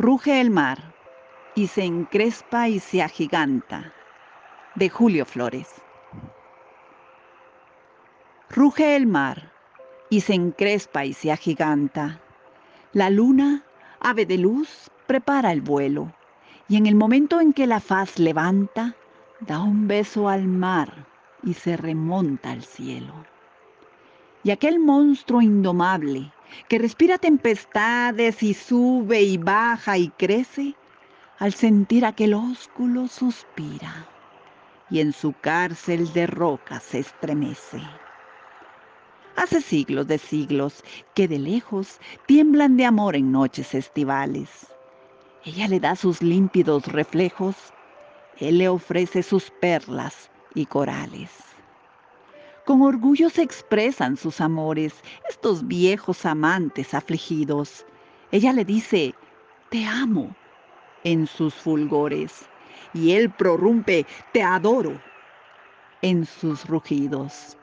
Ruge el mar y se encrespa y se agiganta. De Julio Flores. Ruge el mar y se encrespa y se agiganta. La luna, ave de luz, prepara el vuelo y en el momento en que la faz levanta, da un beso al mar y se remonta al cielo. Y aquel monstruo indomable que respira tempestades y sube y baja y crece, al sentir aquel ósculo suspira y en su cárcel de roca se estremece. Hace siglos de siglos que de lejos tiemblan de amor en noches estivales. Ella le da sus límpidos reflejos, él le ofrece sus perlas y corales. Con orgullo se expresan sus amores, estos viejos amantes afligidos. Ella le dice, te amo, en sus fulgores, y él prorrumpe, te adoro, en sus rugidos.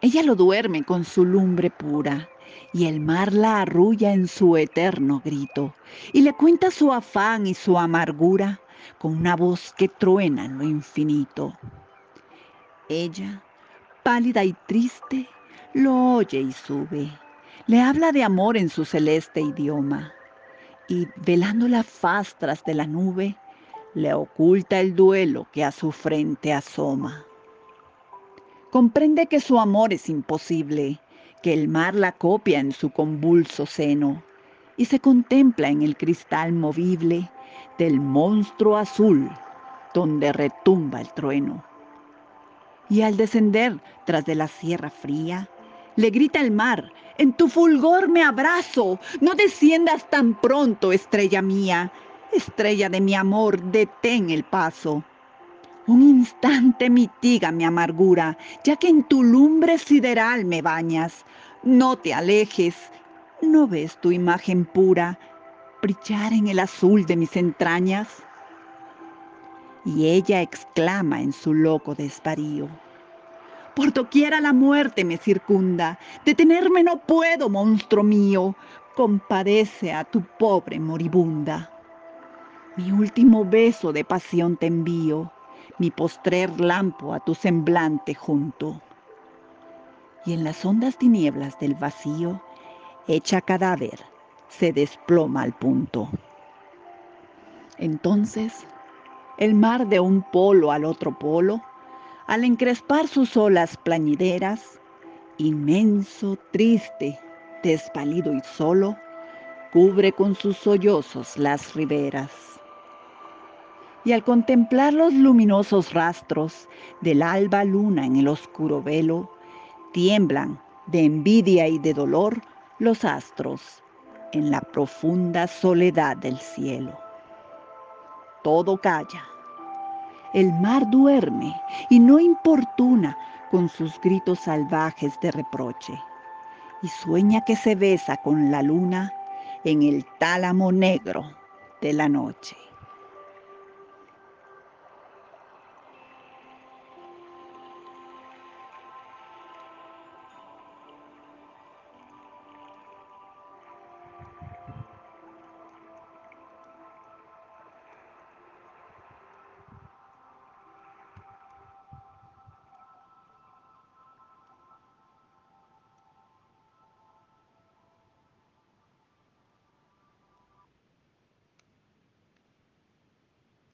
Ella lo duerme con su lumbre pura, y el mar la arrulla en su eterno grito, y le cuenta su afán y su amargura con una voz que truena en lo infinito. Ella, pálida y triste, lo oye y sube, le habla de amor en su celeste idioma y velando la faz tras de la nube, le oculta el duelo que a su frente asoma. Comprende que su amor es imposible, que el mar la copia en su convulso seno, y se contempla en el cristal movible del monstruo azul donde retumba el trueno. Y al descender tras de la sierra fría, le grita el mar, en tu fulgor me abrazo, no desciendas tan pronto, estrella mía, estrella de mi amor, detén el paso. Un instante mitiga mi amargura, ya que en tu lumbre sideral me bañas. No te alejes, ¿no ves tu imagen pura brillar en el azul de mis entrañas? Y ella exclama en su loco desvarío. Por doquiera la muerte me circunda. Detenerme no puedo, monstruo mío. Compadece a tu pobre moribunda. Mi último beso de pasión te envío, mi postrer lampo a tu semblante junto. Y en las hondas tinieblas del vacío, hecha cadáver, se desploma al punto. Entonces, el mar de un polo al otro polo, al encrespar sus olas plañideras, inmenso, triste, despalido y solo, cubre con sus sollozos las riberas. Y al contemplar los luminosos rastros del alba luna en el oscuro velo, tiemblan de envidia y de dolor los astros en la profunda soledad del cielo. Todo calla el mar duerme y no importuna con sus gritos salvajes de reproche, y sueña que se besa con la luna en el tálamo negro de la noche.